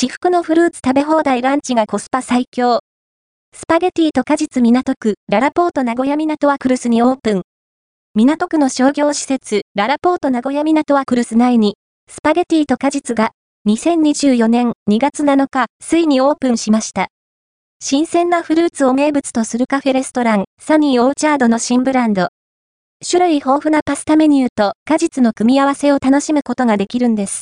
至福のフルーツ食べ放題ランチがコスパ最強。スパゲティと果実港区、ララポート名古屋港はクルスにオープン。港区の商業施設、ララポート名古屋港はクルス内に、スパゲティと果実が、2024年2月7日、ついにオープンしました。新鮮なフルーツを名物とするカフェレストラン、サニーオーチャードの新ブランド。種類豊富なパスタメニューと果実の組み合わせを楽しむことができるんです。